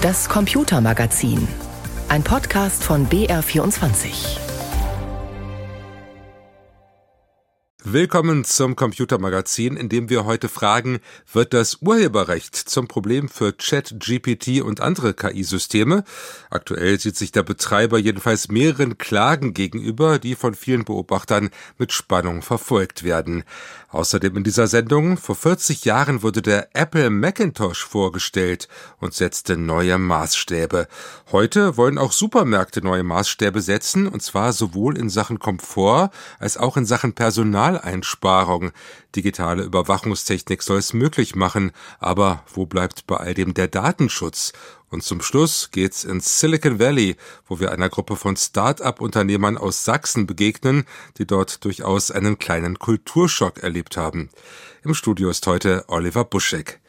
Das Computermagazin. Ein Podcast von BR24. Willkommen zum Computermagazin, in dem wir heute fragen, wird das Urheberrecht zum Problem für ChatGPT und andere KI-Systeme? Aktuell sieht sich der Betreiber jedenfalls mehreren Klagen gegenüber, die von vielen Beobachtern mit Spannung verfolgt werden. Außerdem in dieser Sendung, vor 40 Jahren wurde der Apple Macintosh vorgestellt und setzte neue Maßstäbe. Heute wollen auch Supermärkte neue Maßstäbe setzen, und zwar sowohl in Sachen Komfort als auch in Sachen Personaleinsparung. Digitale Überwachungstechnik soll es möglich machen, aber wo bleibt bei all dem der Datenschutz? Und zum Schluss geht's ins Silicon Valley, wo wir einer Gruppe von Start-up-Unternehmern aus Sachsen begegnen, die dort durchaus einen kleinen Kulturschock erlebt haben. Im Studio ist heute Oliver Buschek.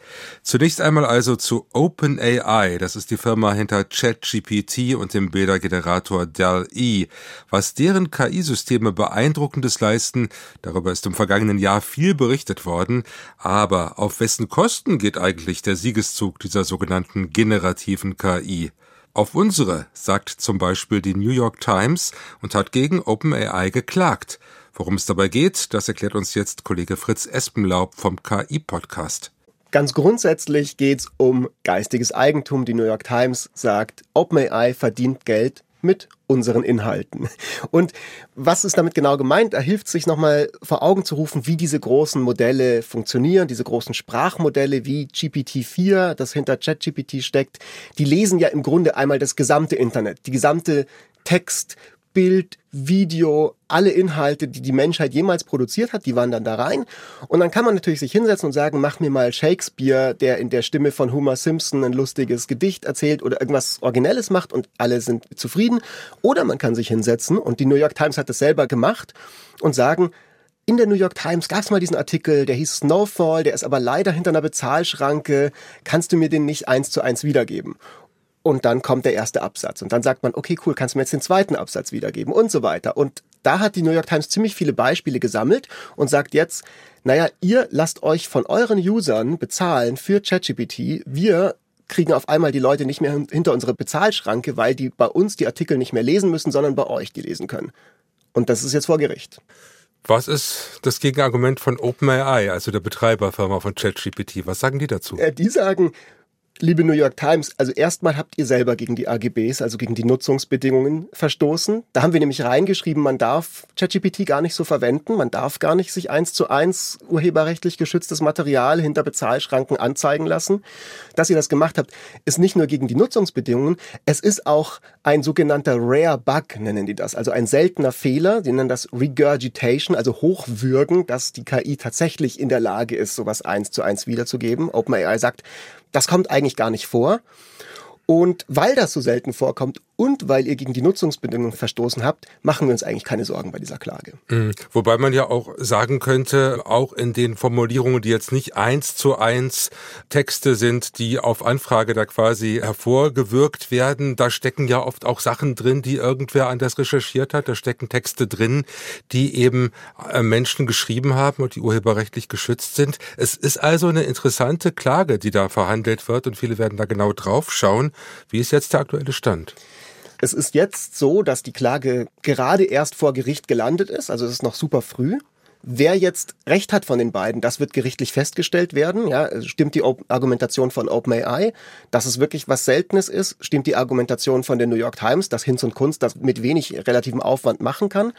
Zunächst einmal also zu OpenAI, das ist die Firma hinter ChatGPT und dem Bildergenerator DAL-E. Was deren KI-Systeme beeindruckendes leisten, darüber ist im vergangenen Jahr viel berichtet worden, aber auf wessen Kosten geht eigentlich der Siegeszug dieser sogenannten generativen KI? Auf unsere, sagt zum Beispiel die New York Times und hat gegen OpenAI geklagt. Worum es dabei geht, das erklärt uns jetzt Kollege Fritz Espenlaub vom KI-Podcast. Ganz grundsätzlich geht es um geistiges Eigentum. Die New York Times sagt, OpenAI verdient Geld mit unseren Inhalten. Und was ist damit genau gemeint? Da hilft sich nochmal vor Augen zu rufen, wie diese großen Modelle funktionieren, diese großen Sprachmodelle wie GPT-4, das hinter ChatGPT steckt. Die lesen ja im Grunde einmal das gesamte Internet, die gesamte Text, Bild, Video, alle Inhalte, die die Menschheit jemals produziert hat, die wandern da rein. Und dann kann man natürlich sich hinsetzen und sagen, mach mir mal Shakespeare, der in der Stimme von Homer Simpson ein lustiges Gedicht erzählt oder irgendwas Originelles macht und alle sind zufrieden. Oder man kann sich hinsetzen und die New York Times hat das selber gemacht und sagen, in der New York Times gab es mal diesen Artikel, der hieß Snowfall, der ist aber leider hinter einer Bezahlschranke. Kannst du mir den nicht eins zu eins wiedergeben? Und dann kommt der erste Absatz. Und dann sagt man, okay, cool, kannst du mir jetzt den zweiten Absatz wiedergeben und so weiter. Und da hat die New York Times ziemlich viele Beispiele gesammelt und sagt jetzt, naja, ihr lasst euch von euren Usern bezahlen für ChatGPT. Wir kriegen auf einmal die Leute nicht mehr hinter unsere Bezahlschranke, weil die bei uns die Artikel nicht mehr lesen müssen, sondern bei euch die lesen können. Und das ist jetzt vor Gericht. Was ist das Gegenargument von OpenAI, also der Betreiberfirma von ChatGPT? Was sagen die dazu? Äh, die sagen, Liebe New York Times, also erstmal habt ihr selber gegen die AGBs, also gegen die Nutzungsbedingungen verstoßen. Da haben wir nämlich reingeschrieben, man darf ChatGPT gar nicht so verwenden, man darf gar nicht sich eins zu eins urheberrechtlich geschütztes Material hinter Bezahlschranken anzeigen lassen. Dass ihr das gemacht habt, ist nicht nur gegen die Nutzungsbedingungen, es ist auch ein sogenannter Rare Bug, nennen die das, also ein seltener Fehler, die nennen das Regurgitation, also Hochwürgen, dass die KI tatsächlich in der Lage ist, sowas eins zu eins wiederzugeben. OpenAI sagt, das kommt eigentlich gar nicht vor. Und weil das so selten vorkommt und weil ihr gegen die Nutzungsbedingungen verstoßen habt, machen wir uns eigentlich keine Sorgen bei dieser Klage. Mhm. Wobei man ja auch sagen könnte, auch in den Formulierungen, die jetzt nicht eins zu eins Texte sind, die auf Anfrage da quasi hervorgewirkt werden, da stecken ja oft auch Sachen drin, die irgendwer anders recherchiert hat. Da stecken Texte drin, die eben äh, Menschen geschrieben haben und die urheberrechtlich geschützt sind. Es ist also eine interessante Klage, die da verhandelt wird und viele werden da genau drauf schauen. Wie ist jetzt der aktuelle Stand? Es ist jetzt so, dass die Klage gerade erst vor Gericht gelandet ist, also es ist noch super früh. Wer jetzt Recht hat von den beiden, das wird gerichtlich festgestellt werden. Ja, stimmt die Argumentation von OpenAI, dass es wirklich was Seltenes ist? Stimmt die Argumentation von der New York Times, dass Hinz und Kunst das mit wenig relativem Aufwand machen kann?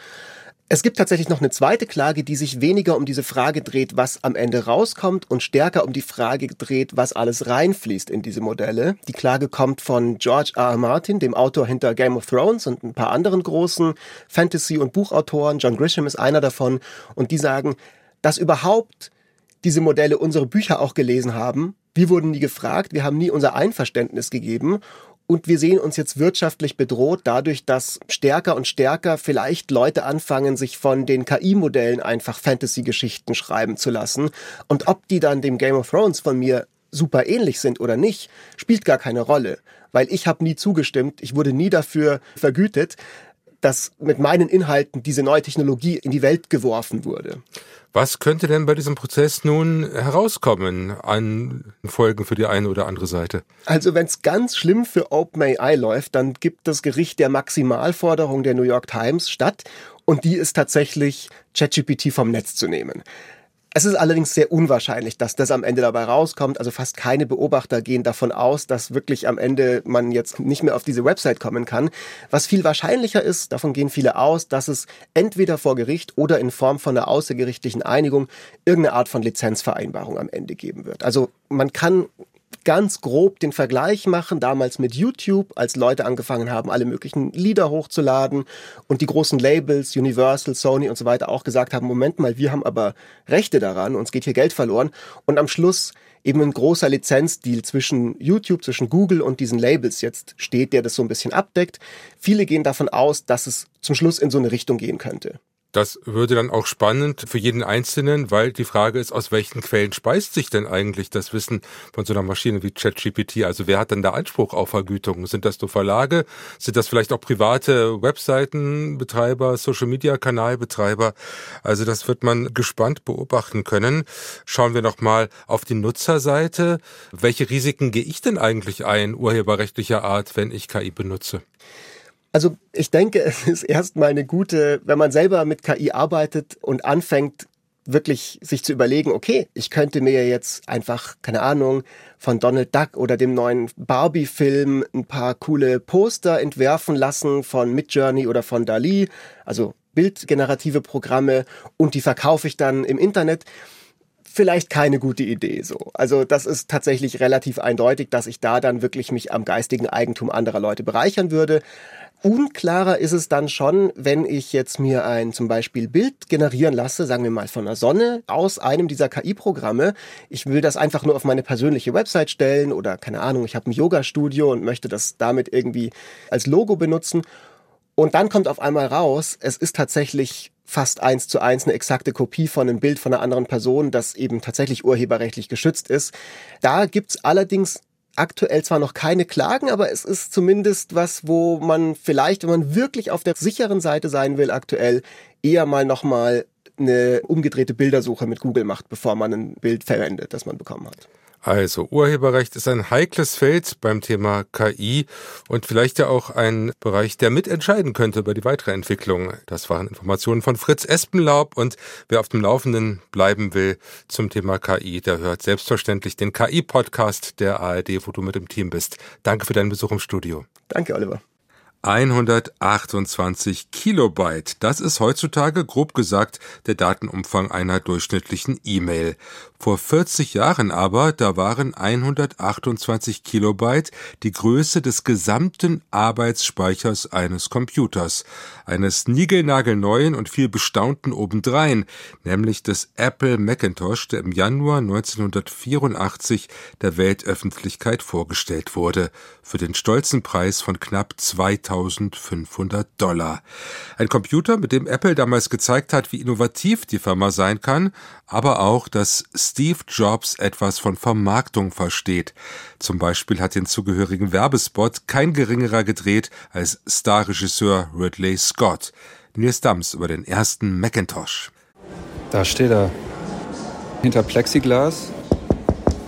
Es gibt tatsächlich noch eine zweite Klage, die sich weniger um diese Frage dreht, was am Ende rauskommt und stärker um die Frage dreht, was alles reinfließt in diese Modelle. Die Klage kommt von George R. R. Martin, dem Autor hinter Game of Thrones und ein paar anderen großen Fantasy- und Buchautoren. John Grisham ist einer davon. Und die sagen, dass überhaupt diese Modelle unsere Bücher auch gelesen haben. Wir wurden nie gefragt, wir haben nie unser Einverständnis gegeben. Und wir sehen uns jetzt wirtschaftlich bedroht dadurch, dass stärker und stärker vielleicht Leute anfangen, sich von den KI-Modellen einfach Fantasy-Geschichten schreiben zu lassen. Und ob die dann dem Game of Thrones von mir super ähnlich sind oder nicht, spielt gar keine Rolle. Weil ich habe nie zugestimmt, ich wurde nie dafür vergütet. Dass mit meinen Inhalten diese neue Technologie in die Welt geworfen wurde. Was könnte denn bei diesem Prozess nun herauskommen an Folgen für die eine oder andere Seite? Also wenn es ganz schlimm für OpenAI läuft, dann gibt das Gericht der Maximalforderung der New York Times statt und die ist tatsächlich ChatGPT vom Netz zu nehmen. Es ist allerdings sehr unwahrscheinlich, dass das am Ende dabei rauskommt. Also fast keine Beobachter gehen davon aus, dass wirklich am Ende man jetzt nicht mehr auf diese Website kommen kann. Was viel wahrscheinlicher ist, davon gehen viele aus, dass es entweder vor Gericht oder in Form von einer außergerichtlichen Einigung irgendeine Art von Lizenzvereinbarung am Ende geben wird. Also man kann ganz grob den Vergleich machen, damals mit YouTube, als Leute angefangen haben, alle möglichen Lieder hochzuladen und die großen Labels, Universal, Sony und so weiter auch gesagt haben, Moment mal, wir haben aber Rechte daran, uns geht hier Geld verloren und am Schluss eben ein großer Lizenzdeal zwischen YouTube, zwischen Google und diesen Labels jetzt steht, der das so ein bisschen abdeckt. Viele gehen davon aus, dass es zum Schluss in so eine Richtung gehen könnte. Das würde dann auch spannend für jeden Einzelnen, weil die Frage ist, aus welchen Quellen speist sich denn eigentlich das Wissen von so einer Maschine wie ChatGPT? Also wer hat denn da Anspruch auf Vergütung? Sind das nur Verlage? Sind das vielleicht auch private Webseitenbetreiber, Social-Media-Kanalbetreiber? Also das wird man gespannt beobachten können. Schauen wir nochmal auf die Nutzerseite. Welche Risiken gehe ich denn eigentlich ein, urheberrechtlicher Art, wenn ich KI benutze? Also ich denke, es ist erstmal eine gute, wenn man selber mit KI arbeitet und anfängt, wirklich sich zu überlegen, okay, ich könnte mir jetzt einfach, keine Ahnung, von Donald Duck oder dem neuen Barbie-Film ein paar coole Poster entwerfen lassen von Midjourney oder von Dali, also bildgenerative Programme und die verkaufe ich dann im Internet. Vielleicht keine gute Idee so. Also das ist tatsächlich relativ eindeutig, dass ich da dann wirklich mich am geistigen Eigentum anderer Leute bereichern würde. Unklarer ist es dann schon, wenn ich jetzt mir ein zum Beispiel Bild generieren lasse, sagen wir mal von der Sonne, aus einem dieser KI-Programme. Ich will das einfach nur auf meine persönliche Website stellen oder keine Ahnung, ich habe ein Yoga-Studio und möchte das damit irgendwie als Logo benutzen. Und dann kommt auf einmal raus, es ist tatsächlich fast eins zu eins eine exakte Kopie von einem Bild von einer anderen Person, das eben tatsächlich urheberrechtlich geschützt ist. Da gibt's allerdings aktuell zwar noch keine Klagen, aber es ist zumindest was, wo man vielleicht, wenn man wirklich auf der sicheren Seite sein will, aktuell eher mal nochmal eine umgedrehte Bildersuche mit Google macht, bevor man ein Bild verwendet, das man bekommen hat. Also Urheberrecht ist ein heikles Feld beim Thema KI und vielleicht ja auch ein Bereich, der mitentscheiden könnte über die weitere Entwicklung. Das waren Informationen von Fritz Espenlaub und wer auf dem Laufenden bleiben will zum Thema KI, der hört selbstverständlich den KI-Podcast der ARD, wo du mit dem Team bist. Danke für deinen Besuch im Studio. Danke, Oliver. 128 Kilobyte. Das ist heutzutage grob gesagt der Datenumfang einer durchschnittlichen E-Mail. Vor 40 Jahren aber, da waren 128 Kilobyte die Größe des gesamten Arbeitsspeichers eines Computers, eines niegelnagelneuen und viel bestaunten obendrein, nämlich des Apple Macintosh, der im Januar 1984 der Weltöffentlichkeit vorgestellt wurde, für den stolzen Preis von knapp 2500 Dollar. Ein Computer, mit dem Apple damals gezeigt hat, wie innovativ die Firma sein kann, aber auch, dass Steve Jobs etwas von Vermarktung versteht. Zum Beispiel hat den zugehörigen Werbespot kein geringerer gedreht als Starregisseur Ridley Scott. Nils Dams über den ersten Macintosh. Da steht er. Hinter Plexiglas.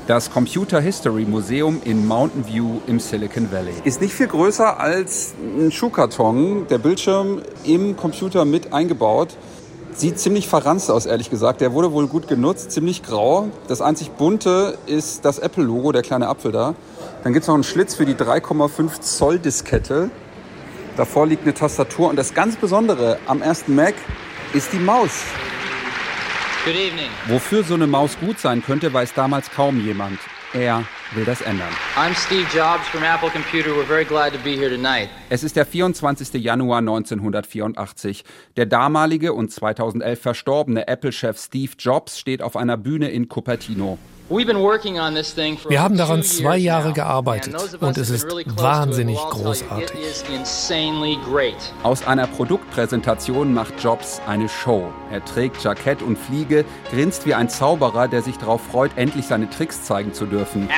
Das Computer History Museum in Mountain View im Silicon Valley. Ist nicht viel größer als ein Schuhkarton. Der Bildschirm im Computer mit eingebaut. Sieht ziemlich verranzt aus, ehrlich gesagt. Der wurde wohl gut genutzt, ziemlich grau. Das einzig bunte ist das Apple-Logo, der kleine Apfel da. Dann gibt es noch einen Schlitz für die 3,5 Zoll Diskette. Davor liegt eine Tastatur und das ganz Besondere am ersten Mac ist die Maus. Good evening. Wofür so eine Maus gut sein könnte, weiß damals kaum jemand. Er will das ändern. I'm Steve Jobs from Apple Computer. We're very glad to be here tonight. Es ist der 24. Januar 1984. Der damalige und 2011 verstorbene Apple-Chef Steve Jobs steht auf einer Bühne in Cupertino. Wir haben daran zwei Jahre gearbeitet und es ist wahnsinnig großartig. Aus einer Produktpräsentation macht Jobs eine Show. Er trägt Jackett und Fliege, grinst wie ein Zauberer, der sich darauf freut, endlich seine Tricks zeigen zu dürfen.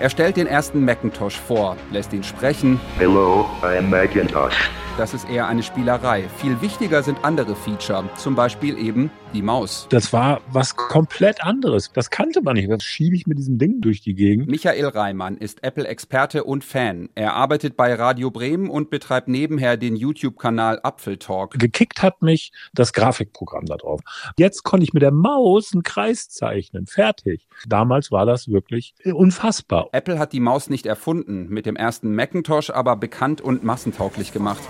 Er stellt den ersten Macintosh vor, lässt ihn sprechen. Hello, I'm Macintosh. Das ist eher eine Spielerei. Viel wichtiger sind andere Feature, zum Beispiel eben die Maus. Das war was komplett anderes. Das kannte man nicht. Was schiebe ich mit diesem Ding durch die Gegend? Michael Reimann ist Apple-Experte und Fan. Er arbeitet bei Radio Bremen und betreibt nebenher den YouTube-Kanal Apfeltalk. Gekickt hat mich das Grafikprogramm da drauf. Jetzt konnte ich mit der Maus einen Kreis zeichnen. Fertig. Damals war das wirklich unfassbar. Apple hat die Maus nicht erfunden, mit dem ersten Macintosh aber bekannt und massentauglich gemacht.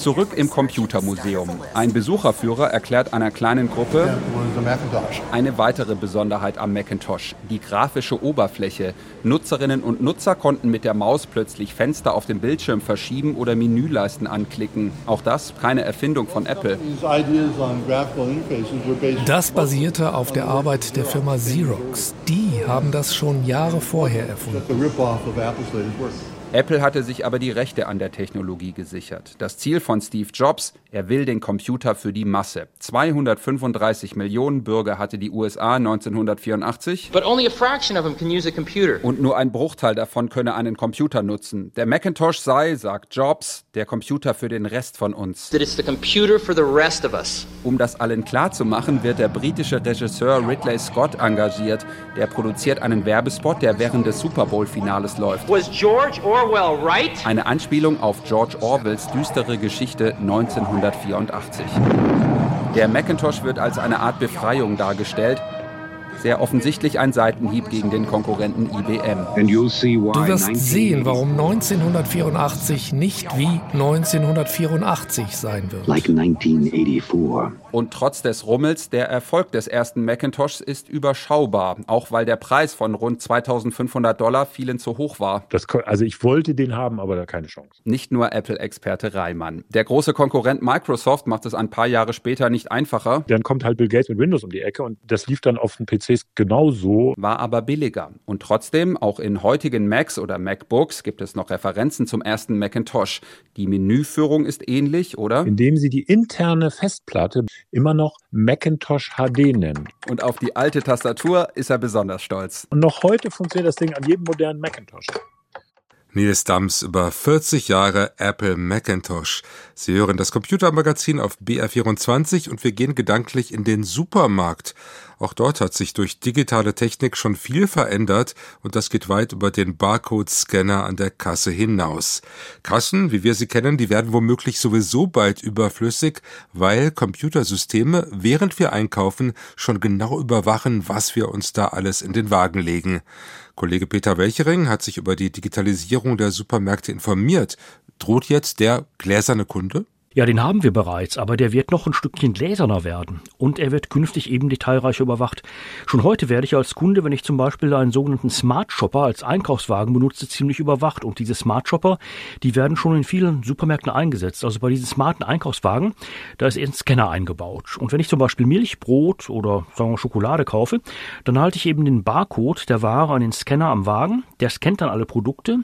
Zurück im Computermuseum. Ein Besucherführer erklärt einer kleinen Gruppe eine weitere Besonderheit am Macintosh, die grafische Oberfläche. Nutzerinnen und Nutzer konnten mit der Maus plötzlich Fenster auf dem Bildschirm verschieben oder Menüleisten anklicken. Auch das keine Erfindung von Apple. Das basierte auf der Arbeit der Firma Xerox. Die haben das schon Jahre vorher erfunden. Apple hatte sich aber die Rechte an der Technologie gesichert. Das Ziel von Steve Jobs, er will den Computer für die Masse. 235 Millionen Bürger hatte die USA 1984. Und nur ein Bruchteil davon könne einen Computer nutzen. Der Macintosh sei, sagt Jobs, der Computer für den Rest von uns. Um das allen klarzumachen, wird der britische Regisseur Ridley Scott engagiert. Der produziert einen Werbespot, der während des Super Bowl-Finales läuft. Was George Orwell right? Eine Anspielung auf George Orwells düstere Geschichte 1984. Der Macintosh wird als eine Art Befreiung dargestellt, sehr offensichtlich ein Seitenhieb gegen den Konkurrenten IBM. Du wirst sehen, warum 1984 nicht wie 1984 sein wird. Like 1984. Und trotz des Rummels, der Erfolg des ersten Macintoshs ist überschaubar, auch weil der Preis von rund 2500 Dollar vielen zu hoch war. Das, also ich wollte den haben, aber da keine Chance. Nicht nur Apple-Experte Reimann. Der große Konkurrent Microsoft macht es ein paar Jahre später nicht einfacher. Dann kommt halt Bill Gates mit Windows um die Ecke und das lief dann auf dem PCs genauso. War aber billiger. Und trotzdem, auch in heutigen Macs oder MacBooks gibt es noch Referenzen zum ersten Macintosh. Die Menüführung ist ähnlich, oder? Indem sie die interne Festplatte immer noch Macintosh HD nennen. Und auf die alte Tastatur ist er besonders stolz. Und noch heute funktioniert das Ding an jedem modernen Macintosh. Nils Dams über 40 Jahre Apple Macintosh. Sie hören das Computermagazin auf BR24 und wir gehen gedanklich in den Supermarkt. Auch dort hat sich durch digitale Technik schon viel verändert und das geht weit über den Barcode-Scanner an der Kasse hinaus. Kassen, wie wir sie kennen, die werden womöglich sowieso bald überflüssig, weil Computersysteme, während wir einkaufen, schon genau überwachen, was wir uns da alles in den Wagen legen. Kollege Peter Welchering hat sich über die Digitalisierung der Supermärkte informiert. Droht jetzt der gläserne Kunde? Ja, den haben wir bereits, aber der wird noch ein Stückchen gläserner werden. Und er wird künftig eben detailreicher überwacht. Schon heute werde ich als Kunde, wenn ich zum Beispiel einen sogenannten Smart Shopper als Einkaufswagen benutze, ziemlich überwacht. Und diese Smart Shopper, die werden schon in vielen Supermärkten eingesetzt. Also bei diesen smarten Einkaufswagen, da ist ein Scanner eingebaut. Und wenn ich zum Beispiel Milch, Brot oder sagen wir Schokolade kaufe, dann halte ich eben den Barcode der Ware an den Scanner am Wagen. Der scannt dann alle Produkte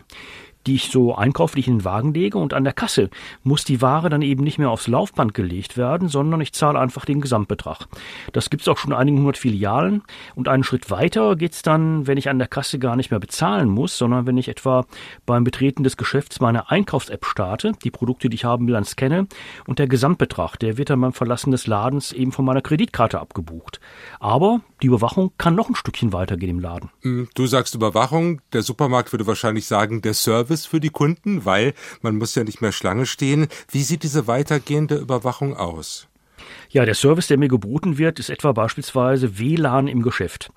die ich so einkauflich in den Wagen lege und an der Kasse muss die Ware dann eben nicht mehr aufs Laufband gelegt werden, sondern ich zahle einfach den Gesamtbetrag. Das gibt es auch schon einigen hundert Filialen und einen Schritt weiter geht's dann, wenn ich an der Kasse gar nicht mehr bezahlen muss, sondern wenn ich etwa beim Betreten des Geschäfts meine Einkaufs-App starte, die Produkte, die ich haben will, dann scanne und der Gesamtbetrag, der wird dann beim Verlassen des Ladens eben von meiner Kreditkarte abgebucht. Aber die Überwachung kann noch ein Stückchen weitergehen im Laden. Hm, du sagst Überwachung, der Supermarkt würde wahrscheinlich sagen, der Service für die Kunden, weil man muss ja nicht mehr Schlange stehen. Wie sieht diese weitergehende Überwachung aus? Ja, der Service, der mir geboten wird, ist etwa beispielsweise WLAN im Geschäft.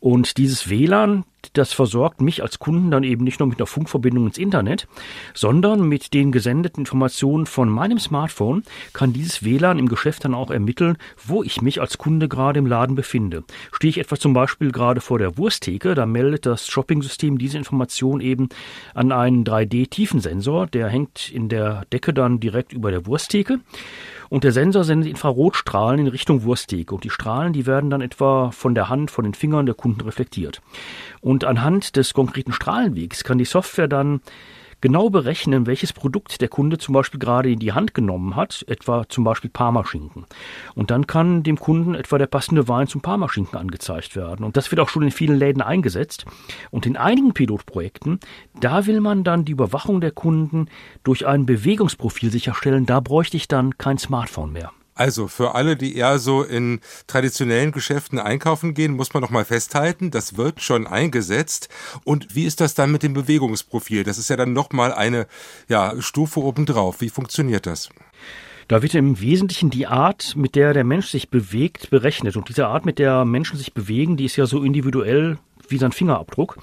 Und dieses WLAN, das versorgt mich als Kunden dann eben nicht nur mit einer Funkverbindung ins Internet, sondern mit den gesendeten Informationen von meinem Smartphone kann dieses WLAN im Geschäft dann auch ermitteln, wo ich mich als Kunde gerade im Laden befinde. Stehe ich etwa zum Beispiel gerade vor der Wursttheke, da meldet das Shopping-System diese Information eben an einen 3D-Tiefensensor, der hängt in der Decke dann direkt über der Wursttheke. Und der Sensor sendet Infrarotstrahlen in Richtung Wursttheke. Und die Strahlen, die werden dann etwa von der Hand, von den Fingern der Kunden reflektiert. Und anhand des konkreten Strahlenwegs kann die Software dann genau berechnen, welches Produkt der Kunde zum Beispiel gerade in die Hand genommen hat, etwa zum Beispiel Parmaschinken. Und dann kann dem Kunden etwa der passende Wein zum Parmaschinken angezeigt werden. Und das wird auch schon in vielen Läden eingesetzt. Und in einigen Pilotprojekten, da will man dann die Überwachung der Kunden durch ein Bewegungsprofil sicherstellen. Da bräuchte ich dann kein Smartphone mehr. Also für alle, die eher so in traditionellen Geschäften einkaufen gehen, muss man noch mal festhalten, das wird schon eingesetzt. Und wie ist das dann mit dem Bewegungsprofil? Das ist ja dann noch mal eine ja, Stufe obendrauf. Wie funktioniert das? Da wird im Wesentlichen die Art, mit der der Mensch sich bewegt, berechnet. Und diese Art, mit der Menschen sich bewegen, die ist ja so individuell wie sein Fingerabdruck.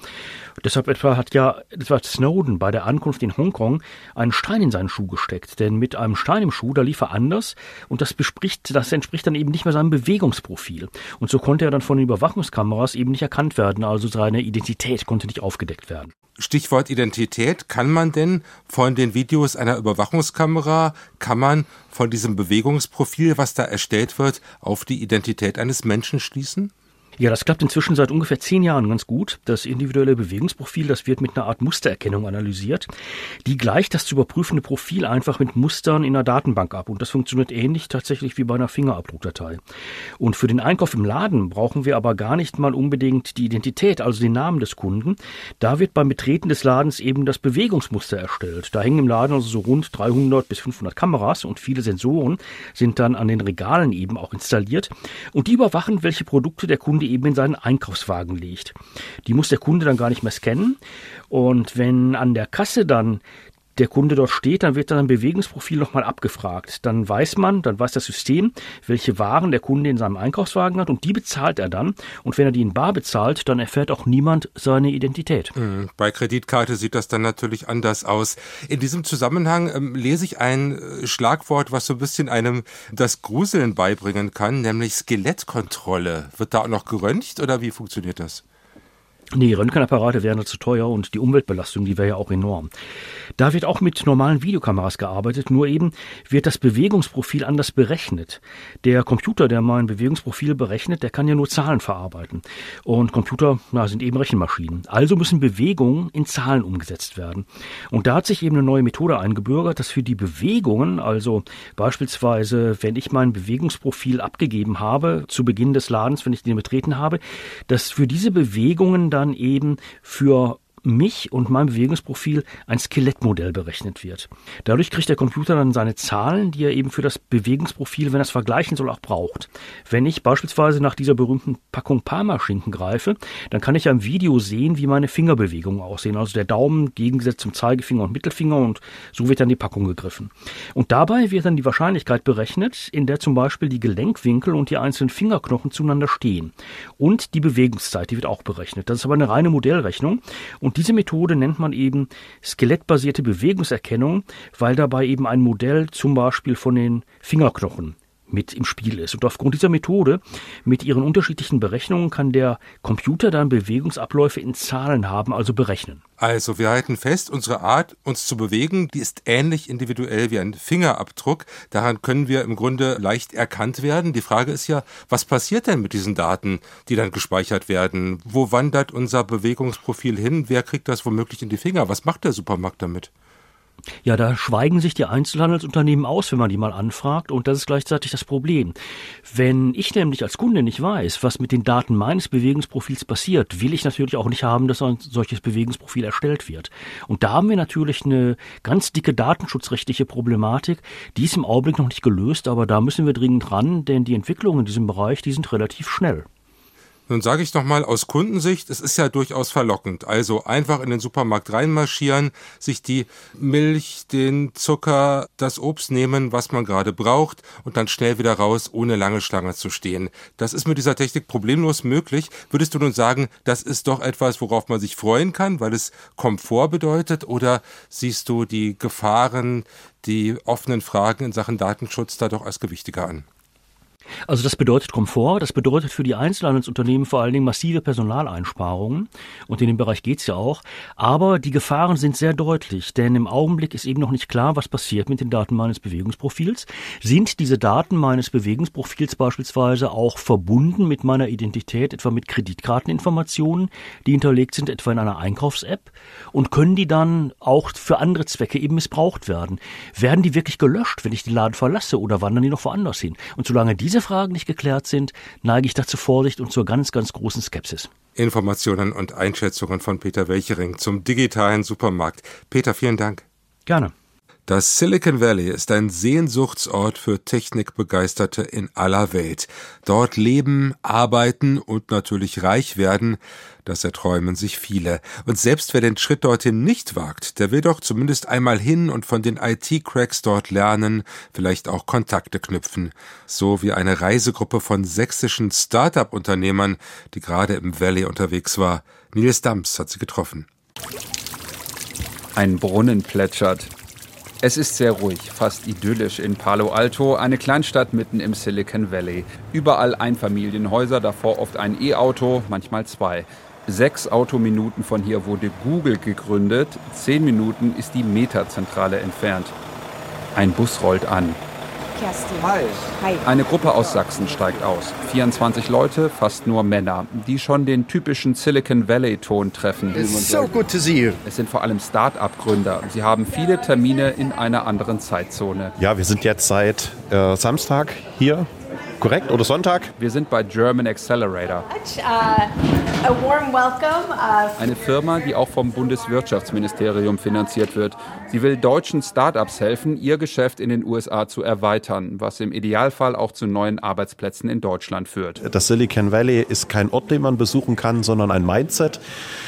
Deshalb etwa hat ja etwa Snowden bei der Ankunft in Hongkong einen Stein in seinen Schuh gesteckt. Denn mit einem Stein im Schuh, da lief er anders und das bespricht, das entspricht dann eben nicht mehr seinem Bewegungsprofil. Und so konnte er dann von den Überwachungskameras eben nicht erkannt werden, also seine Identität konnte nicht aufgedeckt werden. Stichwort Identität. Kann man denn von den Videos einer Überwachungskamera, kann man von diesem Bewegungsprofil, was da erstellt wird, auf die Identität eines Menschen schließen? Ja, das klappt inzwischen seit ungefähr zehn Jahren ganz gut. Das individuelle Bewegungsprofil, das wird mit einer Art Mustererkennung analysiert. Die gleicht das zu überprüfende Profil einfach mit Mustern in einer Datenbank ab. Und das funktioniert ähnlich tatsächlich wie bei einer Fingerabdruckdatei. Und für den Einkauf im Laden brauchen wir aber gar nicht mal unbedingt die Identität, also den Namen des Kunden. Da wird beim Betreten des Ladens eben das Bewegungsmuster erstellt. Da hängen im Laden also so rund 300 bis 500 Kameras und viele Sensoren sind dann an den Regalen eben auch installiert. Und die überwachen, welche Produkte der Kunde eben in seinen Einkaufswagen legt. Die muss der Kunde dann gar nicht mehr scannen. Und wenn an der Kasse dann der Kunde dort steht, dann wird dann ein Bewegungsprofil nochmal abgefragt. Dann weiß man, dann weiß das System, welche Waren der Kunde in seinem Einkaufswagen hat und die bezahlt er dann. Und wenn er die in Bar bezahlt, dann erfährt auch niemand seine Identität. Hm, bei Kreditkarte sieht das dann natürlich anders aus. In diesem Zusammenhang ähm, lese ich ein äh, Schlagwort, was so ein bisschen einem das Gruseln beibringen kann, nämlich Skelettkontrolle. Wird da auch noch geröntgt oder wie funktioniert das? Nee, Röntgenapparate wären zu teuer und die Umweltbelastung, die wäre ja auch enorm. Da wird auch mit normalen Videokameras gearbeitet, nur eben wird das Bewegungsprofil anders berechnet. Der Computer, der mein Bewegungsprofil berechnet, der kann ja nur Zahlen verarbeiten. Und Computer na, sind eben Rechenmaschinen. Also müssen Bewegungen in Zahlen umgesetzt werden. Und da hat sich eben eine neue Methode eingebürgert, dass für die Bewegungen, also beispielsweise, wenn ich mein Bewegungsprofil abgegeben habe, zu Beginn des Ladens, wenn ich den betreten habe, dass für diese Bewegungen dann dann eben für mich und mein Bewegungsprofil ein Skelettmodell berechnet wird. Dadurch kriegt der Computer dann seine Zahlen, die er eben für das Bewegungsprofil, wenn er es vergleichen soll, auch braucht. Wenn ich beispielsweise nach dieser berühmten Packung Parmaschinken greife, dann kann ich ja im Video sehen, wie meine Fingerbewegungen aussehen. Also der Daumen gegengesetzt zum Zeigefinger und Mittelfinger und so wird dann die Packung gegriffen. Und dabei wird dann die Wahrscheinlichkeit berechnet, in der zum Beispiel die Gelenkwinkel und die einzelnen Fingerknochen zueinander stehen. Und die Bewegungszeit, die wird auch berechnet. Das ist aber eine reine Modellrechnung und und diese Methode nennt man eben skelettbasierte Bewegungserkennung, weil dabei eben ein Modell zum Beispiel von den Fingerknochen mit im Spiel ist. Und aufgrund dieser Methode mit ihren unterschiedlichen Berechnungen kann der Computer dann Bewegungsabläufe in Zahlen haben, also berechnen. Also wir halten fest, unsere Art, uns zu bewegen, die ist ähnlich individuell wie ein Fingerabdruck. Daran können wir im Grunde leicht erkannt werden. Die Frage ist ja, was passiert denn mit diesen Daten, die dann gespeichert werden? Wo wandert unser Bewegungsprofil hin? Wer kriegt das womöglich in die Finger? Was macht der Supermarkt damit? Ja, da schweigen sich die Einzelhandelsunternehmen aus, wenn man die mal anfragt, und das ist gleichzeitig das Problem. Wenn ich nämlich als Kunde nicht weiß, was mit den Daten meines Bewegungsprofils passiert, will ich natürlich auch nicht haben, dass ein solches Bewegungsprofil erstellt wird. Und da haben wir natürlich eine ganz dicke datenschutzrechtliche Problematik, die ist im Augenblick noch nicht gelöst, aber da müssen wir dringend ran, denn die Entwicklungen in diesem Bereich, die sind relativ schnell. Nun sage ich nochmal aus Kundensicht, es ist ja durchaus verlockend. Also einfach in den Supermarkt reinmarschieren, sich die Milch, den Zucker, das Obst nehmen, was man gerade braucht und dann schnell wieder raus, ohne lange Schlange zu stehen. Das ist mit dieser Technik problemlos möglich. Würdest du nun sagen, das ist doch etwas, worauf man sich freuen kann, weil es Komfort bedeutet? Oder siehst du die Gefahren, die offenen Fragen in Sachen Datenschutz da doch als gewichtiger an? Also das bedeutet Komfort, das bedeutet für die Einzelhandelsunternehmen vor allen Dingen massive Personaleinsparungen und in dem Bereich geht's ja auch. Aber die Gefahren sind sehr deutlich, denn im Augenblick ist eben noch nicht klar, was passiert mit den Daten meines Bewegungsprofils. Sind diese Daten meines Bewegungsprofils beispielsweise auch verbunden mit meiner Identität, etwa mit Kreditkarteninformationen, die hinterlegt sind, etwa in einer Einkaufs-App? Und können die dann auch für andere Zwecke eben missbraucht werden? Werden die wirklich gelöscht, wenn ich den Laden verlasse oder wandern die noch woanders hin? Und solange diese Fragen nicht geklärt sind, neige ich dazu Vorsicht und zur ganz, ganz großen Skepsis. Informationen und Einschätzungen von Peter Welchering zum digitalen Supermarkt. Peter, vielen Dank. Gerne. Das Silicon Valley ist ein Sehnsuchtsort für Technikbegeisterte in aller Welt. Dort leben, arbeiten und natürlich reich werden, das erträumen sich viele. Und selbst wer den Schritt dorthin nicht wagt, der will doch zumindest einmal hin und von den IT-Cracks dort lernen, vielleicht auch Kontakte knüpfen. So wie eine Reisegruppe von sächsischen Start-up-Unternehmern, die gerade im Valley unterwegs war. Nils Dams hat sie getroffen. Ein Brunnen plätschert. Es ist sehr ruhig, fast idyllisch in Palo Alto, eine Kleinstadt mitten im Silicon Valley. Überall Einfamilienhäuser, davor oft ein E-Auto, manchmal zwei. Sechs Autominuten von hier wurde Google gegründet, zehn Minuten ist die Meta-Zentrale entfernt. Ein Bus rollt an. Kerstin. Hi. Hi. Eine Gruppe aus Sachsen steigt aus. 24 Leute, fast nur Männer, die schon den typischen Silicon Valley-Ton treffen. So good to see you. Es sind vor allem Start-up-Gründer. Sie haben viele Termine in einer anderen Zeitzone. Ja, wir sind jetzt seit äh, Samstag hier korrekt? Oder Sonntag? Wir sind bei German Accelerator. Uh, uh, Eine Firma, die auch vom Bundeswirtschaftsministerium finanziert wird. Sie will deutschen Startups helfen, ihr Geschäft in den USA zu erweitern, was im Idealfall auch zu neuen Arbeitsplätzen in Deutschland führt. Das Silicon Valley ist kein Ort, den man besuchen kann, sondern ein Mindset.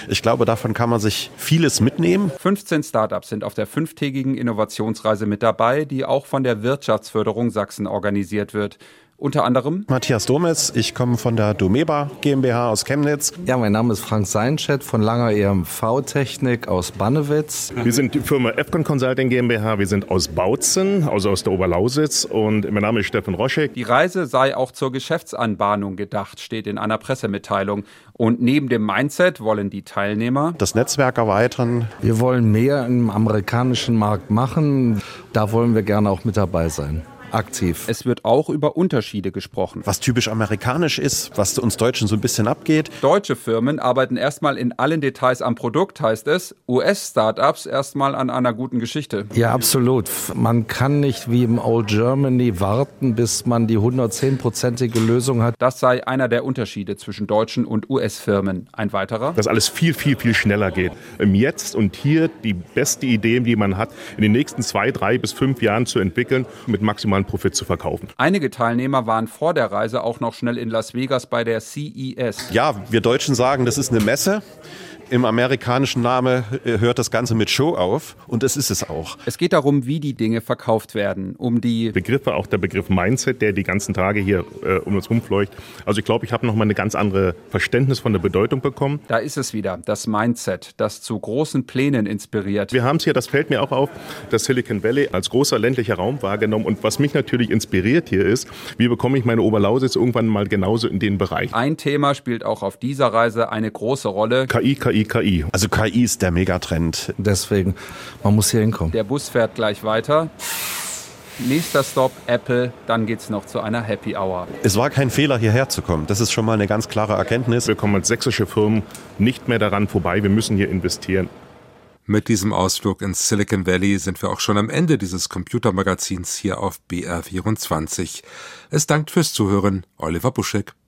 Ich glaube, davon kann man sich vieles mitnehmen. 15 Startups sind auf der fünftägigen Innovationsreise mit dabei, die auch von der Wirtschaftsförderung Sachsen organisiert wird. Unter anderem Matthias Domes, ich komme von der Domeba GmbH aus Chemnitz. Ja, mein Name ist Frank Seinschett von Langer EMV Technik aus Bannewitz. Wir sind die Firma Epcon Consulting GmbH, wir sind aus Bautzen, also aus der Oberlausitz und mein Name ist Steffen Roschek. Die Reise sei auch zur Geschäftsanbahnung gedacht, steht in einer Pressemitteilung. Und neben dem Mindset wollen die Teilnehmer das Netzwerk erweitern. Wir wollen mehr im amerikanischen Markt machen. Da wollen wir gerne auch mit dabei sein aktiv. Es wird auch über Unterschiede gesprochen. Was typisch amerikanisch ist, was uns Deutschen so ein bisschen abgeht. Deutsche Firmen arbeiten erstmal in allen Details am Produkt, heißt es. US-Startups erstmal an einer guten Geschichte. Ja, absolut. Man kann nicht wie im Old Germany warten, bis man die 110-prozentige Lösung hat. Das sei einer der Unterschiede zwischen deutschen und US-Firmen. Ein weiterer? Dass alles viel, viel, viel schneller geht. Im Jetzt und hier die beste Idee, die man hat, in den nächsten zwei, drei bis fünf Jahren zu entwickeln, mit maximalen maximalen Profit zu verkaufen. Einige Teilnehmer waren vor der Reise auch noch schnell in Las Vegas bei der CES. Ja, wir Deutschen sagen, das ist eine Messe. Im amerikanischen Name äh, hört das Ganze mit Show auf und es ist es auch. Es geht darum, wie die Dinge verkauft werden, um die Begriffe, auch der Begriff Mindset, der die ganzen Tage hier äh, um uns rumfleucht. Also ich glaube, ich habe noch mal eine ganz andere Verständnis von der Bedeutung bekommen. Da ist es wieder, das Mindset, das zu großen Plänen inspiriert. Wir haben es hier, das fällt mir auch auf, das Silicon Valley als großer ländlicher Raum wahrgenommen und was mich natürlich inspiriert hier ist, wie bekomme ich meine Oberlausitz irgendwann mal genauso in den Bereich. Ein Thema spielt auch auf dieser Reise eine große Rolle. KI, KI, KI. Also KI ist der Megatrend. Deswegen, man muss hier hinkommen. Der Bus fährt gleich weiter. Nächster Stop Apple, dann geht's noch zu einer Happy Hour. Es war kein Fehler, hierher zu kommen. Das ist schon mal eine ganz klare Erkenntnis. Wir kommen als sächsische Firmen nicht mehr daran vorbei. Wir müssen hier investieren. Mit diesem Ausflug ins Silicon Valley sind wir auch schon am Ende dieses Computermagazins hier auf BR24. Es dankt fürs Zuhören, Oliver Buschek.